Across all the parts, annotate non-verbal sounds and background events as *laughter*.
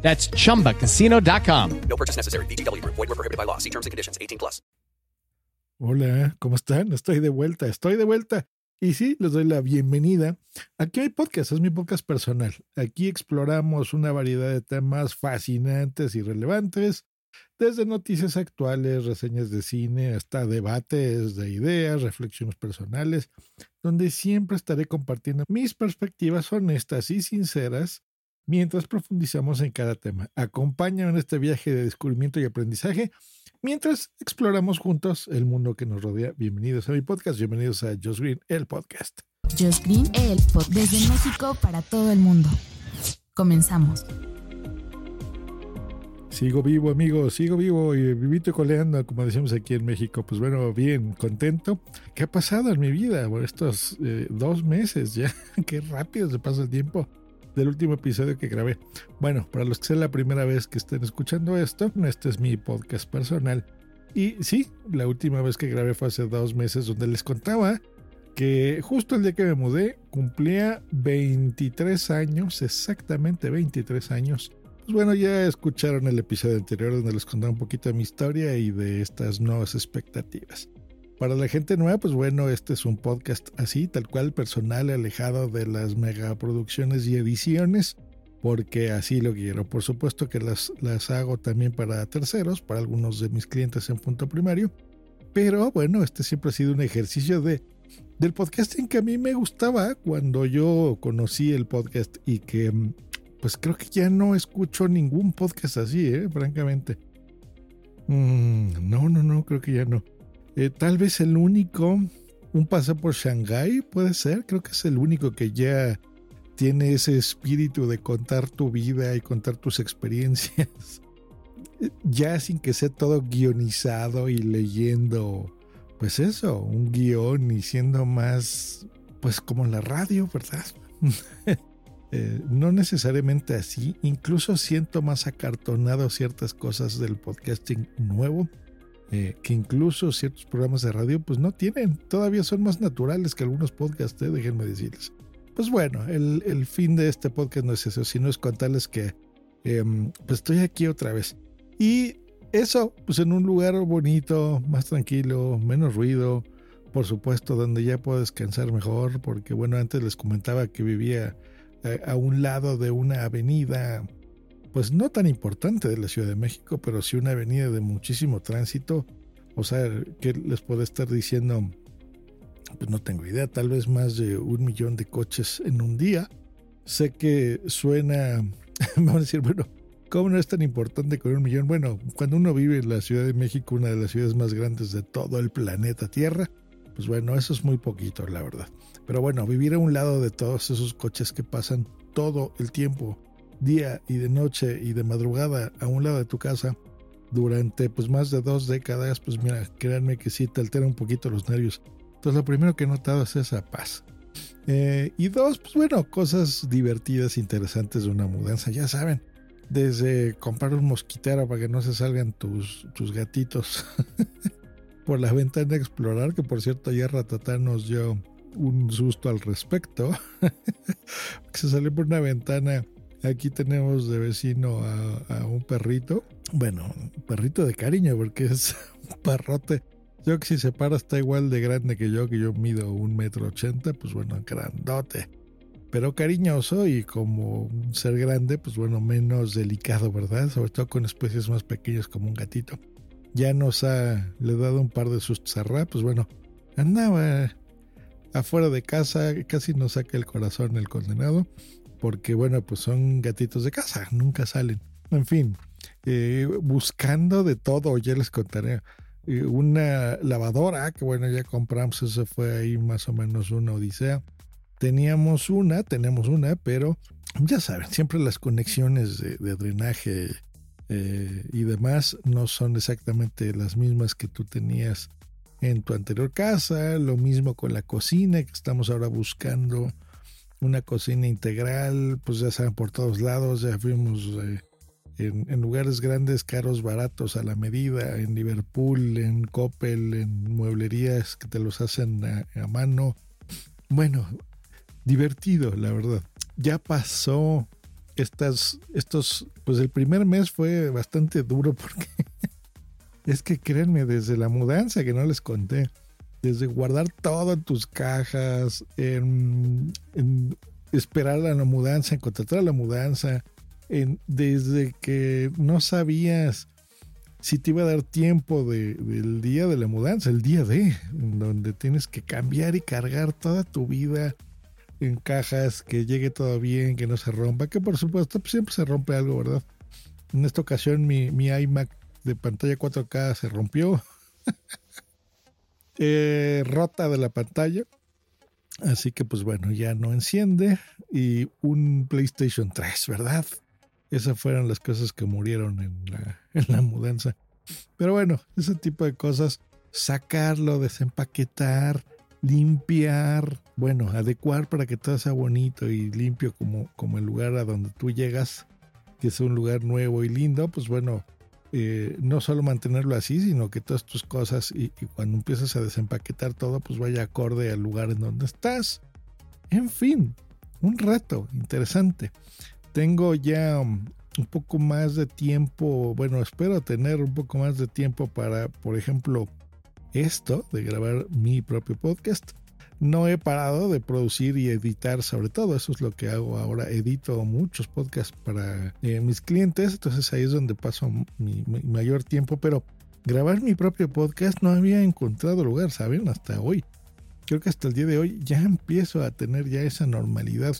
That's chumbacasino.com. No purchase necessary. BGW. Void were prohibited by law. See terms and conditions. 18 plus. Hola, ¿cómo están? Estoy de vuelta, estoy de vuelta. Y sí, les doy la bienvenida. Aquí hay podcast, es mi podcast personal. Aquí exploramos una variedad de temas fascinantes y relevantes, desde noticias actuales, reseñas de cine, hasta debates de ideas, reflexiones personales, donde siempre estaré compartiendo mis perspectivas honestas y sinceras mientras profundizamos en cada tema. Acompáñame en este viaje de descubrimiento y aprendizaje mientras exploramos juntos el mundo que nos rodea. Bienvenidos a mi podcast, bienvenidos a Josh Green, el podcast. Josh Green, el podcast desde México para todo el mundo. Comenzamos. Sigo vivo, amigos, sigo vivo y vivito y coleando, como decimos aquí en México. Pues bueno, bien, contento. ¿Qué ha pasado en mi vida? Bueno, estos eh, dos meses ya, *laughs* qué rápido se pasa el tiempo del último episodio que grabé. Bueno, para los que sea la primera vez que estén escuchando esto, este es mi podcast personal. Y sí, la última vez que grabé fue hace dos meses donde les contaba que justo el día que me mudé cumplía 23 años, exactamente 23 años. Pues bueno, ya escucharon el episodio anterior donde les contaba un poquito mi historia y de estas nuevas expectativas. Para la gente nueva, pues bueno, este es un podcast así, tal cual, personal, alejado de las megaproducciones y ediciones, porque así lo quiero. Por supuesto que las, las hago también para terceros, para algunos de mis clientes en punto primario, pero bueno, este siempre ha sido un ejercicio de del podcasting que a mí me gustaba cuando yo conocí el podcast y que pues creo que ya no escucho ningún podcast así, ¿eh? francamente. Mm, no, no, no, creo que ya no. Eh, tal vez el único, un paseo por Shanghai, puede ser. Creo que es el único que ya tiene ese espíritu de contar tu vida y contar tus experiencias. *laughs* ya sin que sea todo guionizado y leyendo, pues eso, un guion y siendo más, pues como la radio, ¿verdad? *laughs* Eh, no necesariamente así, incluso siento más acartonado ciertas cosas del podcasting nuevo eh, que incluso ciertos programas de radio pues no tienen, todavía son más naturales que algunos podcasts, eh, déjenme decirles. Pues bueno, el, el, fin de este podcast no es eso, sino es contarles que em, pues estoy aquí otra vez. Y eso, pues en un lugar bonito, más tranquilo, menos ruido, por supuesto, donde ya puedo descansar mejor, porque bueno, antes les comentaba que vivía a, a un lado de una avenida pues no tan importante de la Ciudad de México, pero sí una avenida de muchísimo tránsito. O sea, ¿qué les puedo estar diciendo? Pues no tengo idea, tal vez más de un millón de coches en un día. Sé que suena, *laughs* vamos a decir, bueno, ¿cómo no es tan importante con un millón? Bueno, cuando uno vive en la Ciudad de México, una de las ciudades más grandes de todo el planeta Tierra, pues bueno, eso es muy poquito, la verdad. Pero bueno, vivir a un lado de todos esos coches que pasan todo el tiempo día y de noche y de madrugada a un lado de tu casa durante pues más de dos décadas, pues mira, créanme que sí te altera un poquito los nervios. Entonces lo primero que he notado es esa paz. Eh, y dos, pues bueno, cosas divertidas, interesantes de una mudanza, ya saben. Desde comprar un mosquitero para que no se salgan tus, tus gatitos *laughs* por la ventana a explorar, que por cierto ayer Ratatá nos dio un susto al respecto. *laughs* se salió por una ventana Aquí tenemos de vecino a, un perrito. Bueno, perrito de cariño porque es *laughs* un perrote. Yo que si se para está igual de grande que yo, que yo mido un metro ochenta, pues bueno, grandote. Pero cariñoso y como un ser grande, pues bueno, menos delicado, ¿verdad? Sobre todo con especies más pequeñas como un gatito. Ya nos ha le dado un par de sustos a pues bueno, andaba afuera de casa, casi nos saca el corazón el condenado porque bueno, pues son gatitos de casa, nunca salen. En fin, eh, buscando de todo, ya les contaré. Una lavadora, que bueno, ya compramos, eso fue ahí más o menos una odisea. Teníamos una, tenemos una, pero ya saben, siempre las conexiones de, drenaje eh, y demás no son exactamente las mismas que tú tenías en tu anterior casa. Lo mismo con la cocina, que estamos ahora buscando una cocina integral, pues ya saben, por todos lados, ya fuimos eh, en, lugares grandes, caros, baratos, a la medida, en Liverpool, en Coppel, en mueblerías que te los hacen a, a mano. Bueno, divertido, la verdad. Ya pasó estas, estos, pues el primer mes fue bastante duro porque *laughs* es que créanme, desde la mudanza que no les conté, desde guardar todo en tus cajas, en, esperar a la mudanza, en contratar a la mudanza, en, desde que no sabías si te iba a dar tiempo de, del día de la mudanza, el día de, donde tienes que cambiar y cargar toda tu vida en cajas, que llegue todo bien, que no se rompa, que por supuesto pues, siempre se rompe algo, ¿verdad? En esta ocasión mi, mi iMac de pantalla 4K se rompió. *laughs* Eh, rota de la pantalla. Así que pues bueno, ya no enciende. Y un PlayStation 3, ¿verdad? Esas fueron las cosas que murieron en la, en la mudanza. Pero bueno, ese tipo de cosas, sacarlo, desempaquetar, limpiar, bueno, adecuar para que todo sea bonito y limpio como, como el lugar a donde tú llegas, que es un lugar nuevo y lindo, pues bueno, eh, no solo mantenerlo así, sino que todas tus cosas y, cuando empiezas a desempaquetar todo, pues vaya acorde al lugar en donde estás. En fin, un reto interesante. Tengo ya um, un poco más de tiempo, bueno, espero tener un poco más de tiempo para, por ejemplo, esto de grabar mi propio podcast no he parado de producir y editar sobre todo. Eso es lo que hago ahora. Edito muchos podcasts para eh, mis clientes. Entonces ahí es donde paso mi, mayor tiempo. Pero grabar mi propio podcast no había encontrado lugar, ¿saben? Hasta hoy. Creo que hasta el día de hoy ya empiezo a tener ya esa normalidad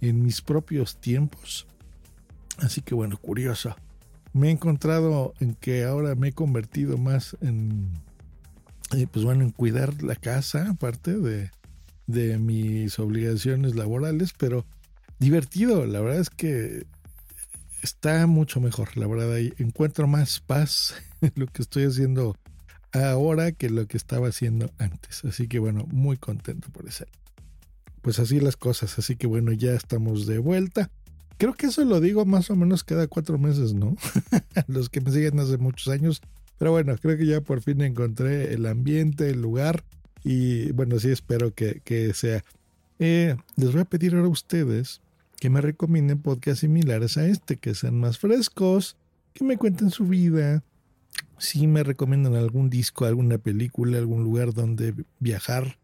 en mis propios tiempos. Así que bueno, curioso. Me he encontrado en que ahora me he convertido más en, eh, pues bueno, en cuidar la casa, aparte de, de mis obligaciones laborales, pero divertido. La verdad es que está mucho mejor. La verdad, ahí encuentro más paz en lo que estoy haciendo ahora que lo que estaba haciendo antes. Así que bueno, muy contento por eso. Pues así las cosas. Así que bueno, ya estamos de vuelta. Creo que eso lo digo más o menos cada cuatro meses, ¿no? *laughs* Los que me siguen hace muchos años. Pero bueno, creo que ya por fin encontré el ambiente, el lugar y bueno, sí espero que, sea. Eh, les voy a pedir ahora a ustedes que me recomienden podcasts similares a este, que sean más frescos, que me cuenten su vida. Si me recomiendan algún disco, alguna película, algún lugar donde viajar,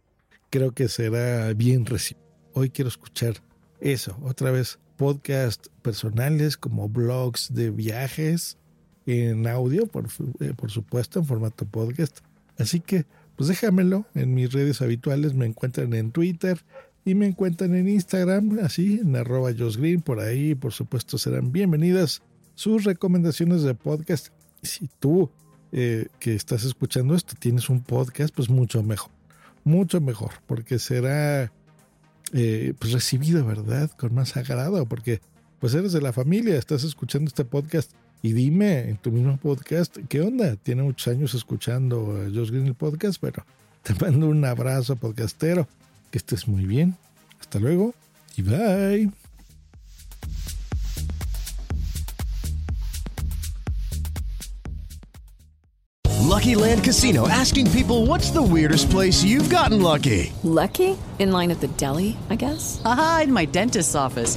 creo que será bien recibido. Hoy quiero escuchar eso, otra vez, podcasts personales como blogs de viajes en audio, por, eh, por supuesto, en formato podcast. Así que pues déjamelo en mis redes habituales. Me encuentran en Twitter y me encuentran en Instagram, así, en arroba Green. Por ahí, por supuesto, serán bienvenidas sus recomendaciones de podcast. Si tú eh, que estás escuchando esto tienes un podcast, pues mucho mejor. Mucho mejor, porque será eh, pues recibido, ¿verdad? Con más agrado, porque pues eres de la familia, estás escuchando este podcast y dime en tu mismo podcast, ¿qué onda? Tiene muchos años escuchando a Josh Green el podcast, pero te mando un abrazo podcastero. Que estés muy bien. Hasta luego y bye. Lucky Land Casino asking people what's the weirdest place you've gotten lucky? Lucky? In line at the deli, I guess? Aha, in my dentist's office.